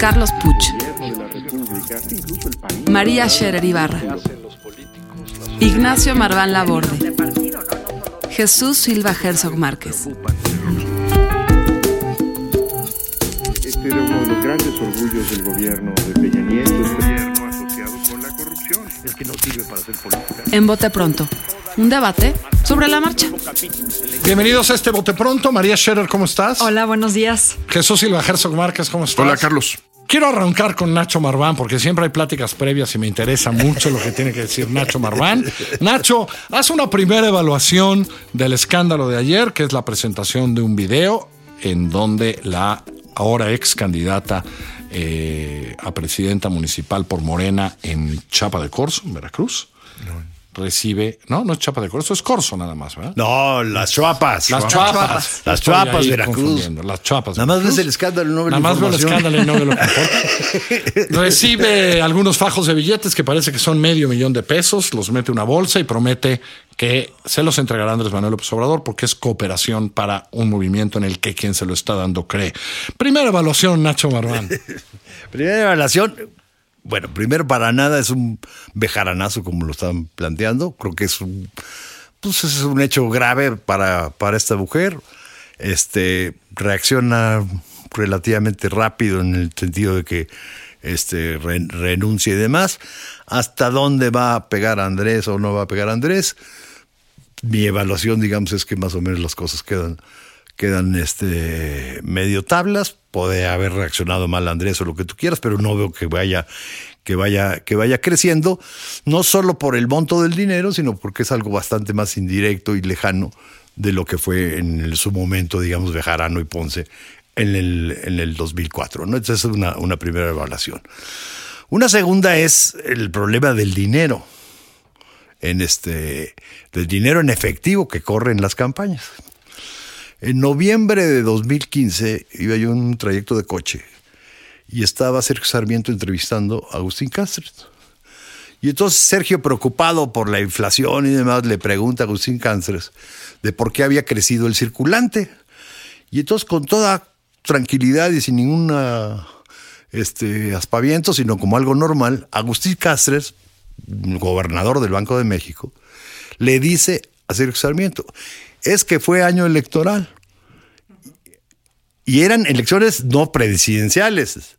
Carlos Puch. María Scherer Ibarra. Ignacio Marván Laborde. Jesús Silva Herzog Márquez. Este era uno de los grandes orgullos del gobierno de Peña Nieto. Gobierno asociado con la corrupción. Es que no sirve para hacer política. En Bote Pronto, un debate sobre la marcha. Bienvenidos a este Bote Pronto. María Scherer, ¿cómo estás? Hola, buenos días. Jesús Silva Herzog Márquez, ¿cómo estás? Hola, Carlos. Quiero arrancar con Nacho Marván porque siempre hay pláticas previas y me interesa mucho lo que tiene que decir Nacho Marván. Nacho, haz una primera evaluación del escándalo de ayer, que es la presentación de un video en donde la ahora ex candidata eh, a presidenta municipal por Morena en Chapa de Corzo, en Veracruz, recibe. No, no es Chapa de Corzo, es Corzo nada más, ¿verdad? No, las chuapas. Las chuapas. Las chuapas, Veracruz. Las chuapas. Nada más ves el escándalo, no Nada más veo el escándalo y no veo lo que. Recibe algunos fajos de billetes que parece que son medio millón de pesos, los mete una bolsa y promete que se los entregará Andrés Manuel López Obrador porque es cooperación para un movimiento en el que quien se lo está dando cree. Primera evaluación, Nacho Marván. Primera evaluación. Bueno, primero para nada es un bejaranazo como lo están planteando. Creo que es un, pues es un hecho grave para, para esta mujer. Este reacciona relativamente rápido en el sentido de que este re- renuncia y demás. ¿Hasta dónde va a pegar Andrés o no va a pegar Andrés? Mi evaluación, digamos, es que más o menos las cosas quedan quedan este medio tablas. Puede haber reaccionado mal Andrés o lo que tú quieras, pero no veo que vaya, que vaya, que vaya creciendo, no solo por el monto del dinero, sino porque es algo bastante más indirecto y lejano de lo que fue en su momento, digamos, Bejarano y Ponce en el, en el 2004. ¿no? Esa es una, una primera evaluación. Una segunda es el problema del dinero, en este, del dinero en efectivo que corre en las campañas. En noviembre de 2015 iba yo en un trayecto de coche y estaba Sergio Sarmiento entrevistando a Agustín Cáceres. Y entonces Sergio, preocupado por la inflación y demás, le pregunta a Agustín Cáceres de por qué había crecido el circulante. Y entonces con toda tranquilidad y sin ninguna este, aspaviento, sino como algo normal, Agustín Cáceres, gobernador del Banco de México, le dice a Sergio Sarmiento, es que fue año electoral. Y eran elecciones no presidenciales,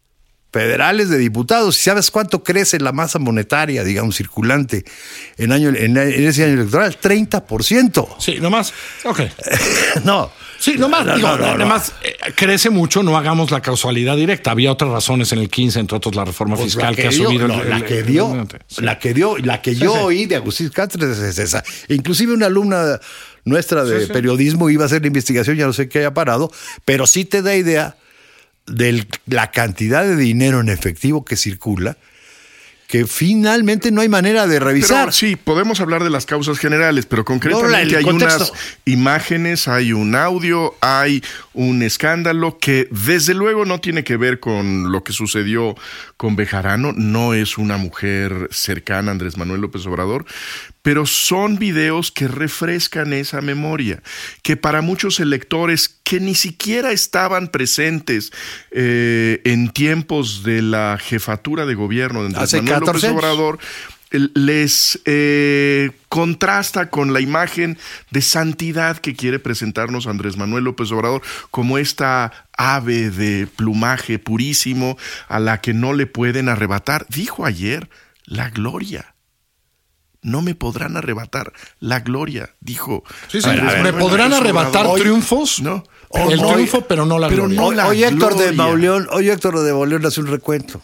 federales de diputados. ¿Y sabes cuánto crece la masa monetaria, digamos, circulante en, año, en, en ese año electoral? 30%. Sí, nomás. Ok. no. Sí, nomás, No, digo, no, nomás, eh, crece mucho, no hagamos la causalidad directa. Había otras razones en el 15, entre otros la reforma Pues fiscal la que, que ha dio, subido. el- la el- que dio, la que dio, la que Sí, yo sí. oí de Agustín Cáceres es esa. Inclusive una alumna nuestra de Sí, sí. periodismo iba a hacer la investigación, ya no sé qué haya parado, pero sí te da idea de la cantidad de dinero en efectivo que circula, que finalmente no hay manera de revisar. Pero sí, podemos hablar de las causas generales, pero concretamente hay contexto. unas imágenes, hay un audio, hay un escándalo que desde luego no tiene que ver con lo que sucedió con Bejarano, no es una mujer cercana a Andrés Manuel López Obrador, pero son videos que refrescan esa memoria, que para muchos electores que ni siquiera estaban presentes eh, en tiempos de la jefatura de gobierno de Andrés Hace Manuel 14 López. Obrador, les eh, contrasta con la imagen de santidad que quiere presentarnos Andrés Manuel López Obrador como esta ave de plumaje purísimo a la que no le pueden arrebatar. Dijo ayer, la gloria. No me podrán arrebatar la gloria, dijo. Sí, sí, me podrán arrebatar triunfos. No. El no, triunfo, pero no la pero gloria. no Hoy, la hoy Héctor de. Mauleón, hoy Héctor de Mauleón hace un recuento.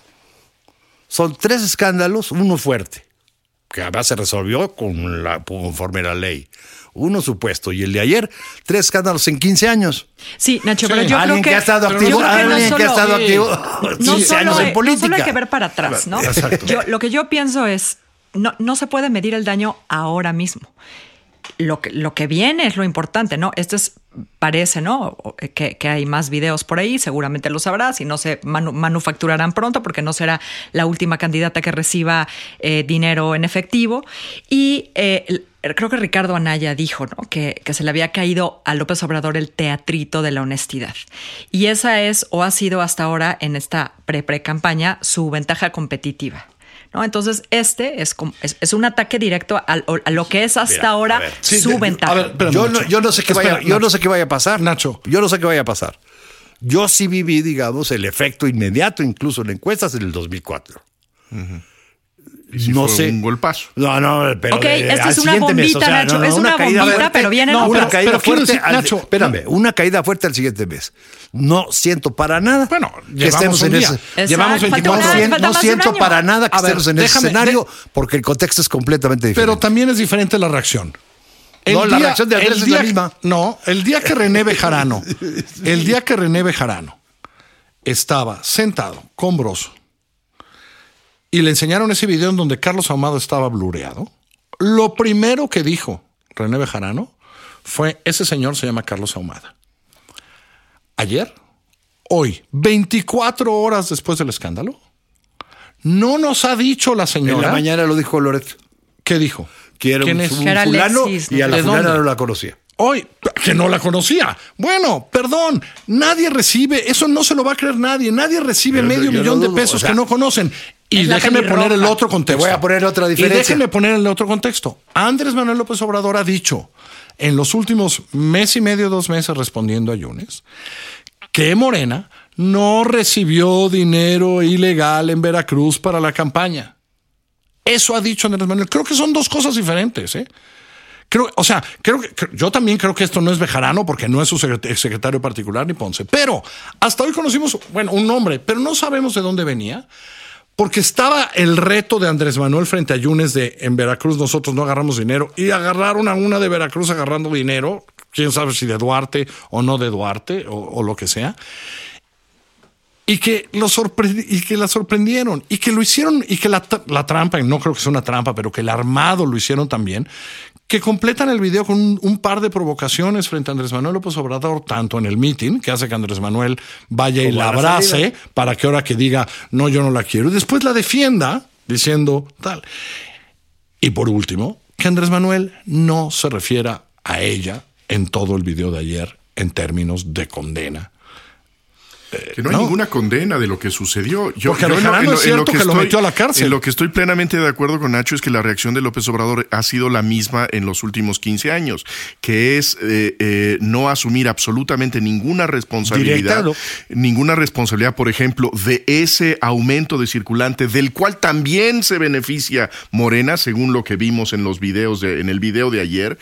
Son tres escándalos, uno fuerte, que además se resolvió con la, conforme a la ley. uno supuesto. Y el de ayer, tres escándalos en 15 años. Sí, Nacho, pero yo creo alguien que, que, ha estado activo, no alguien que ha solo- estado activo no 15 solo, años en no política. solo hay que ver para atrás, ¿no? Exacto. Yo, lo que yo pienso es, no, no se puede medir el daño ahora mismo. Lo que, lo que viene es lo importante, ¿no? Esto es, parece, ¿no? O- Que, que hay más videos por ahí, seguramente lo sabrás y no se manu- manufacturarán pronto porque no será la última candidata que reciba eh, dinero en efectivo. Y eh, creo que Ricardo Anaya dijo, ¿no? Que, que se le había caído a López Obrador el teatrito de la honestidad. Y esa es, o ha sido hasta ahora en esta pre-pre-campaña, su ventaja competitiva. ¿No? Entonces, este es, como- es, es un ataque directo al- a, lo que es hasta Mira, a ahora. Sí, su ventaja. a ver, espérame, yo, no, yo no sé qué Espera, vaya, yo no sé qué vaya a pasar. Nacho. Yo no sé qué vaya a pasar. Yo sí viví, digamos, el efecto inmediato, incluso en encuestas en el 2004. Y sí no fue sé. un golpazo. No, no, pero. Ok, eh, esta es una siguiente mes, bombita, Nacho, es una caída bombita, fuerte, pero viene- no, no, una pero- caída pero fuerte. decir, al- Nacho, espérame, una caída fuerte al siguiente mes. No siento para nada Bueno, que llevamos estemos en ese. Llevamos falta 24 un año, No, no siento para nada que ver, estemos en ese déjame- escenario porque el contexto es completamente diferente. Pero también es diferente la reacción. No, la reacción de Andrés el es la día- misma. No, el día que René Bejarano, el día que René Bejarano estaba sentado con Broso y le enseñaron ese video en donde Carlos Ahumado estaba blureado, lo primero que dijo René Bejarano fue, ese señor se llama Carlos Ahumada. Ayer, hoy, 24 horas después del escándalo, no nos ha dicho la en señora la mañana lo dijo Loret. qué dijo. Que era ¿Quién un, es? un Que era fulano Alexis, y a la ¿De fulana dónde? no la conocía. Hoy, que no la conocía. Bueno, perdón, nadie recibe, eso no se lo va a creer nadie. Nadie recibe Pero medio yo millón de pesos o sea, que no conocen. Y pelirroja. poner el otro contexto. Te voy a poner otra Y diferencia. déjenme poner el otro contexto. Andrés Manuel López Obrador ha dicho en los últimos mes y medio, dos meses respondiendo a Yunes, que Morena no recibió dinero ilegal en Veracruz para la campaña. Eso ha dicho Andrés Manuel. Creo que son dos cosas diferentes, ¿eh? Creo, o sea, creo que yo también creo que esto no es Bejarano porque no es su secret- secretario particular ni Ponce. Pero hasta hoy conocimos, bueno, un nombre, pero no sabemos de dónde venía. Porque estaba el reto de Andrés Manuel frente a Yunes de en Veracruz nosotros no agarramos dinero y agarraron a una de Veracruz agarrando dinero, quién sabe si de Duarte o no de Duarte o, lo que sea. Y que y que la sorprendieron y que lo hicieron y que la, la trampa, y no creo que sea una trampa, pero que el armado lo hicieron también, que completan el video con un, un par de provocaciones frente a Andrés Manuel López Obrador, tanto en el meeting, que hace que Andrés Manuel vaya y Como la abrace salida. para que ahora que diga, no, yo no la quiero, y después la defienda diciendo tal. Y por último, que Andrés Manuel no se refiera a ella en todo el video de ayer en términos de condena. Que no hay no. ninguna condena de lo que sucedió. Yo, Porque yo en lo- Bejarano en lo- es en lo cierto que lo metió a la cárcel. En lo que estoy plenamente de acuerdo con Nacho es que la reacción de López Obrador ha sido la misma en los últimos 15 años, que es eh, eh, no asumir absolutamente ninguna responsabilidad, ninguna responsabilidad, por ejemplo, de ese aumento de circulante del cual también se beneficia Morena, según lo que vimos en los videos de, en el video de ayer,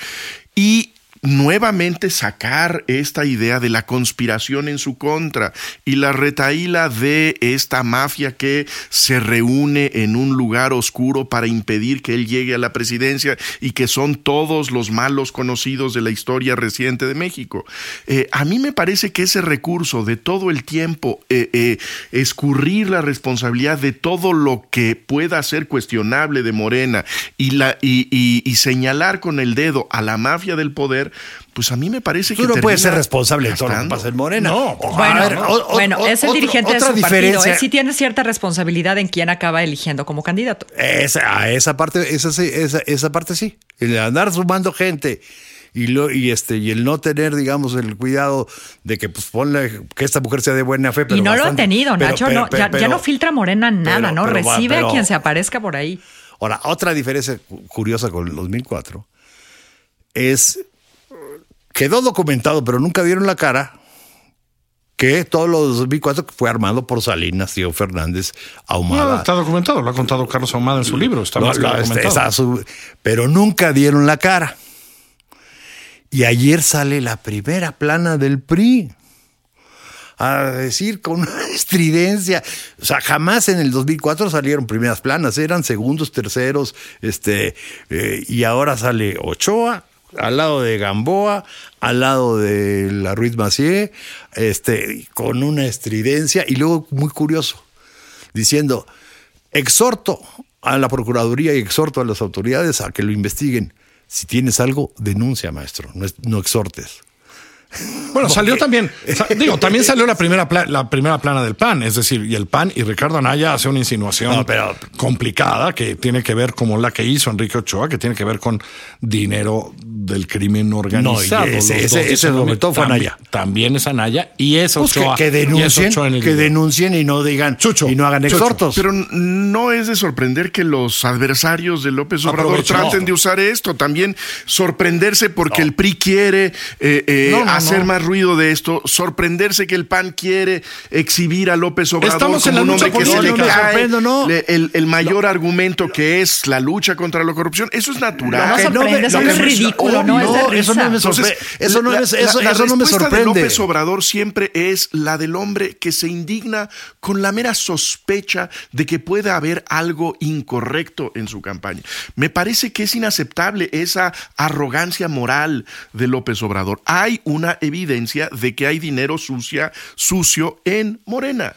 y nuevamente sacar esta idea de la conspiración en su contra y la retaíla de esta mafia que se reúne en un lugar oscuro para impedir que él llegue a la presidencia y que son todos los malos conocidos de la historia reciente de México. Eh, a mí me parece que ese recurso de todo el tiempo eh, eh, escurrir la responsabilidad de todo lo que pueda ser cuestionable de Morena y, la, y, y- y señalar con el dedo a la mafia del poder, pues a mí me parece Tú que no puedes ser responsable de todo lo que pasa en Morena. No, Bueno, o- o- bueno, es el otro- dirigente de otra su partido. diferencia- Él sí tiene cierta responsabilidad en quién acaba eligiendo como candidato. Esa, a esa parte, esa, sí, esa, esa parte sí. El andar sumando gente y, lo, y, este, y el no tener, digamos, el cuidado de que pues ponle que esta mujer sea de buena fe. Pero y no lo ha tenido, pero- Nacho. pero- no, pero- ya, ya no filtra Morena nada, pero- ¿no? Recibe pero- a quien se aparezca por ahí. Ahora, otra diferencia cu- curiosa con el 2004 es, quedó documentado, pero nunca dieron la cara, que todo lo de 2004 fue armado por Salinas, Tío Fernández, No, Ahumada. está documentado, lo ha contado Carlos Ahumada en su libro, está más este, documentado. está su- pero nunca dieron la cara. Y ayer sale la primera plana del PRI a decir con una estridencia. O sea, jamás en el 2004 salieron primeras planas, eran segundos, terceros, este, eh, y ahora sale Ochoa, al lado de Gamboa, al lado de la Ruiz Macié, este, con una estridencia y luego muy curioso, diciendo, exhorto a la Procuraduría y exhorto a las autoridades a que lo investiguen. Si tienes algo, denuncia, maestro, no, es- no exhortes. Bueno, salió también, digo, también salió la primera, pla- la primera plana del PAN, es decir, y el PAN y Ricardo Anaya hace una insinuación No, pero- complicada que tiene que ver como la que hizo Enrique Ochoa, que tiene que ver con dinero del crimen organizado. No, y ese- ese- ese mismo. fue También- Anaya. También es Anaya y es Pues que, y denuncien, Ochoa en el que denuncien y no digan Chucho, y no hagan Chucho, exhortos. Pero no es de sorprender que los adversarios de López Obrador traten de usar esto. También sorprenderse porque el PRI quiere eh, eh, No, no, hacer no. más ruido de esto. Sorprenderse que el PAN quiere exhibir a López Obrador Estamos en como la un lucha hombre que se le cae sorprendo, no. le- el, el mayor argumento que es la lucha contra la corrupción. Eso es natural. Que sorprende, lo no que es me- no es de no, eso no me Entonces, sorprende. Eso no la- es- la- eso- la eso no me respuesta de. López Obrador siempre es la del hombre que se indigna con la mera sospecha de que pueda haber algo incorrecto en su campaña. Me parece que es inaceptable esa arrogancia moral de López Obrador. Hay una evidencia de que hay dinero sucia, sucio en Morena.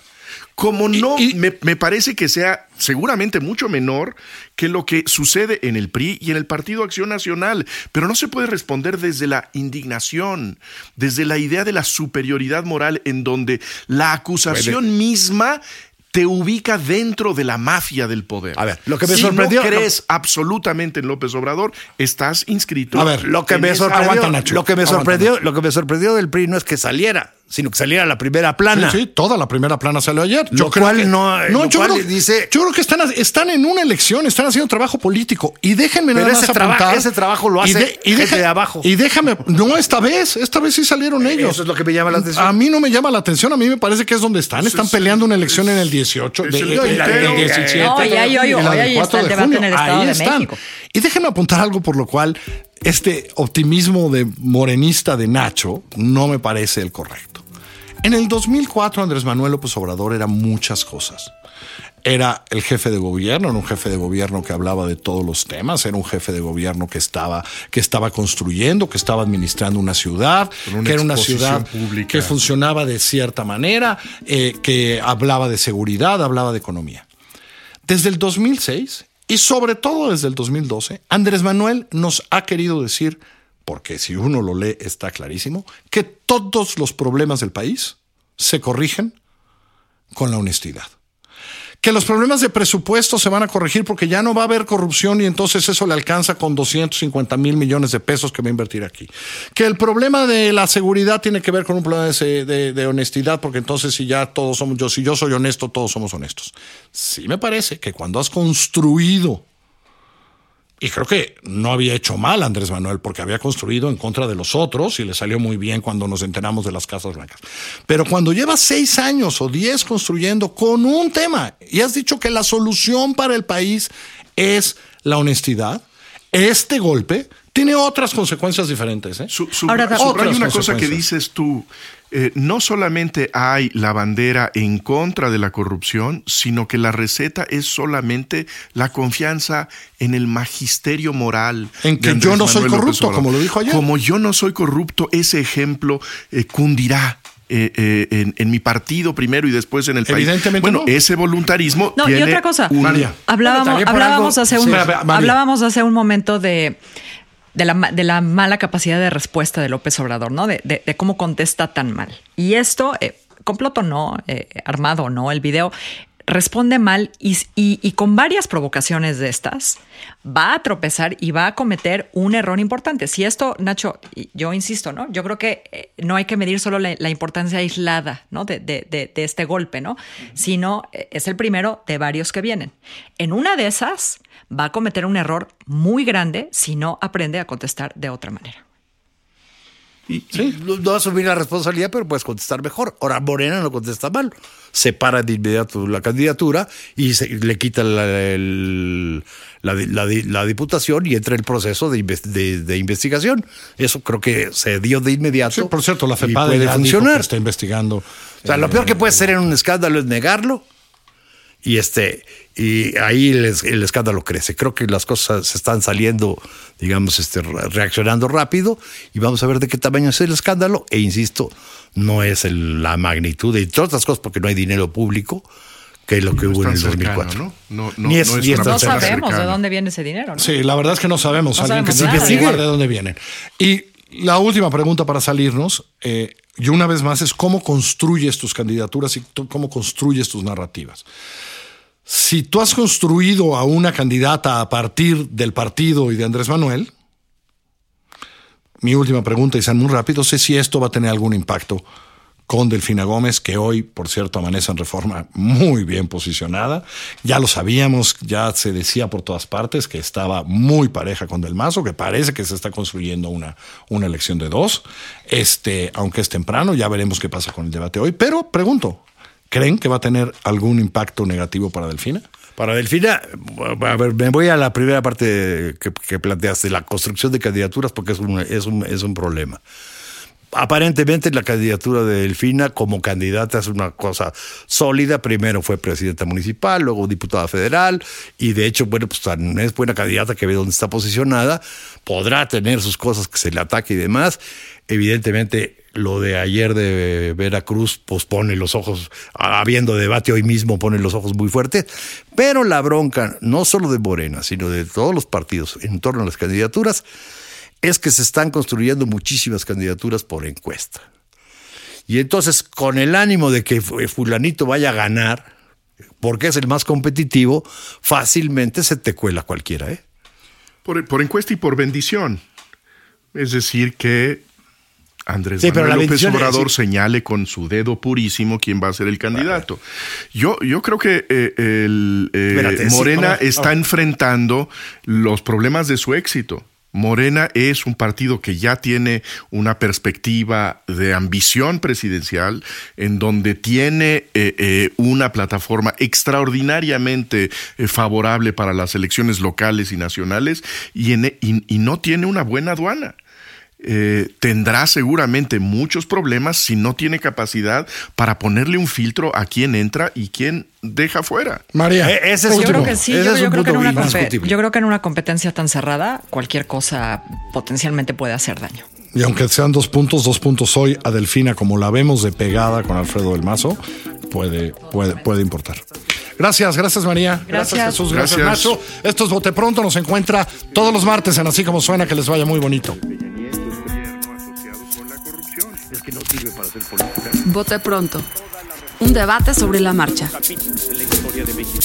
Como no, y- me, me parece que sea seguramente mucho menor que lo que sucede en el PRI y en el Partido Acción Nacional, pero no se puede responder desde la indignación, desde la idea de la superioridad moral en donde la acusación misma te ubica dentro de la mafia del poder. A ver, lo que me si sorprendió- no crees absolutamente en López Obrador, estás inscrito. A ver, Lo que me sorprendió, aguanta, Nacho, lo que me aguanta, sorprendió, Nacho. lo que me sorprendió del PRI no es que saliera, sino que saliera la primera plana. sí, toda la primera plana salió ayer. Lo cual no- lo yo, cual creo, dice- yo creo que están, están en una elección, están haciendo trabajo político. Y déjenme Pero nada ese más traba- apuntar. ese trabajo lo y hace gente de abajo. Y déjame, no esta vez, esta vez sí salieron ellos. Eso es lo que me llama la atención. A mí no me llama la atención, a mí me parece que es donde están. Están es- peleando una elección en el 18, es de- el de- puntero. del 17. No, y ahí, hoy- y la hoy del ahí 4 está el de debate en el Estado Ahí de están. México. Y déjenme apuntar algo por lo cual este optimismo de morenista de Nacho no me parece el correcto. En el 2004 Andrés Manuel López Obrador era muchas cosas. Era el jefe de gobierno, era un jefe de gobierno que hablaba de todos los temas, era un jefe de gobierno que estaba, que estaba construyendo, que estaba administrando una ciudad, una que era una ciudad pública. que funcionaba de cierta manera, eh, que hablaba de seguridad, hablaba de economía. Desde el 2006 y sobre todo desde el 2012, Andrés Manuel nos ha querido decir, porque si uno lo lee está clarísimo, que todos los problemas del país se corrigen con la honestidad. Que los problemas de presupuesto se van a corregir porque ya no va a haber corrupción y entonces eso le alcanza con 250 mil millones de pesos que va a invertir aquí. Que el problema de la seguridad tiene que ver con un problema de, de- de honestidad porque entonces si ya todos somos, yo, si yo soy honesto, todos somos honestos. Sí me parece que cuando has construido y creo que no había hecho mal Andrés Manuel porque había construido en contra de los otros y le salió muy bien cuando nos enteramos de las Casas Blancas. Pero cuando llevas seis años o diez construyendo con un tema y has dicho que la solución para el país es la honestidad, este golpe tiene otras consecuencias diferentes. ¿eh? Su, su- Ahora, otras una cosa que dices tú. eh, no solamente hay la bandera en contra de la corrupción, sino que la receta es solamente la confianza en el magisterio moral. En que yo no soy Manuel corrupto, como lo dijo ayer. Como yo no soy corrupto, ese ejemplo eh, cundirá. eh, eh, en, en mi partido primero y después en el país. Evidentemente Bueno, no. ese voluntarismo. No, y otra cosa. un- María. Hablábamos, hablábamos algo- hace un, Sí, hablábamos hace un momento de, de, la, de la mala capacidad de respuesta de López Obrador, ¿no? De, de- de cómo contesta tan mal. Y esto, eh, comploto no, eh, armado no, el video responde mal y, y- y con varias provocaciones de estas va a tropezar y va a cometer un error importante. Si esto, Nacho, yo insisto, ¿no? Yo creo que eh, no hay que medir solo la, la importancia aislada, ¿no? De, de- de- de este golpe, ¿no? Sino eh, es el primero de varios que vienen. En una de esas va a cometer un error muy grande si no aprende a contestar de otra manera. Y, y no, no asumir la responsabilidad, pero puedes contestar mejor. Ahora, Morena no contesta mal. Separa de inmediato la candidatura y se- le quita la, el- la, di- la di- la diputación y entra el proceso de, de- de investigación. Eso creo que se dio de inmediato. Sí, por cierto, la y FEPADE puede funcionar. está investigando. O sea, lo peor que puede ser en un escándalo es negarlo Y este y ahí el, es- el escándalo crece. Creo que las cosas se están saliendo, digamos, este, re- reaccionando rápido y vamos a ver de qué tamaño es el escándalo. E insisto, no es el- la magnitud, de todas otras cosas, porque no hay dinero público, que lo que No hubo en el cercano, 2004. ¿no? No- no- Ni es, no es ni es No persona cercano. sabemos de dónde viene ese dinero. ¿no? Sí, la verdad es que no sabemos. No Alguien que sabemos sí nada. investigue de dónde vienen. Y la última pregunta para salirnos, eh, y una vez más, es cómo construyes tus candidaturas y cómo construyes tus narrativas. Si tú has construido a una candidata a partir del partido y de Andrés Manuel, mi última pregunta, y sean muy rápido, sé si esto va a tener algún impacto con Delfina Gómez, que hoy, por cierto, amanece en reforma muy bien posicionada. Ya lo sabíamos, ya se decía por todas partes que estaba muy pareja con Del Mazo, que parece que se está construyendo una, una elección de dos. Este, aunque es temprano, ya veremos qué pasa con el debate hoy. Pero pregunto, ¿creen que va a tener algún impacto negativo para Delfina? Para Delfina, a ver, me voy a la primera parte que, que planteaste, la construcción de candidaturas, porque es un, es un, es un problema. Aparentemente la candidatura de Delfina como candidata es una cosa sólida. Primero fue presidenta municipal, luego diputada federal y de hecho, bueno, pues tan es buena candidata que ve dónde está posicionada. Podrá tener sus cosas que se le ataque y demás. Evidentemente lo de ayer de Veracruz pues pone los ojos, habiendo debate hoy mismo, pone los ojos muy fuertes. Pero la bronca, no solo de Morena, sino de todos los partidos en torno a las candidaturas, es que se están construyendo muchísimas candidaturas por encuesta. Y entonces, con el ánimo de que fu- fulanito vaya a ganar, porque es el más competitivo, fácilmente se te cuela cualquiera, ¿eh? Por, por encuesta y por bendición. Es decir, que Andrés Sí, Manuel López es- Obrador señale con su dedo purísimo quién va a ser el candidato. Yo, yo creo que eh, el, eh, Espérate, sí, Morena está enfrentando los problemas de su éxito. Morena es un partido que ya tiene una perspectiva de ambición presidencial, en donde tiene eh, eh, una plataforma extraordinariamente eh, favorable para las elecciones locales y nacionales y, y no tiene una buena aduana. Eh, tendrá seguramente muchos problemas si no tiene capacidad para ponerle un filtro a quién entra y quién deja fuera. María, Eh, ese es Yo creo que sí, Ese yo, es yo un creo que en una yo creo que en una competencia tan cerrada, cualquier cosa potencialmente puede hacer daño. y aunque sean dos puntos, dos puntos hoy a Delfina, como la vemos de pegada con Alfredo del Mazo, puede, puede, puede importar. Gracias, gracias María. Gracias. Jesús, gracias, Gracias. Nacho. Esto es Bote Pronto, nos encuentra todos los martes en Así Como Suena, que les vaya muy bonito. Que no sirve para hacer política. Vote pronto. Un debate sobre la marcha. En la historia de México.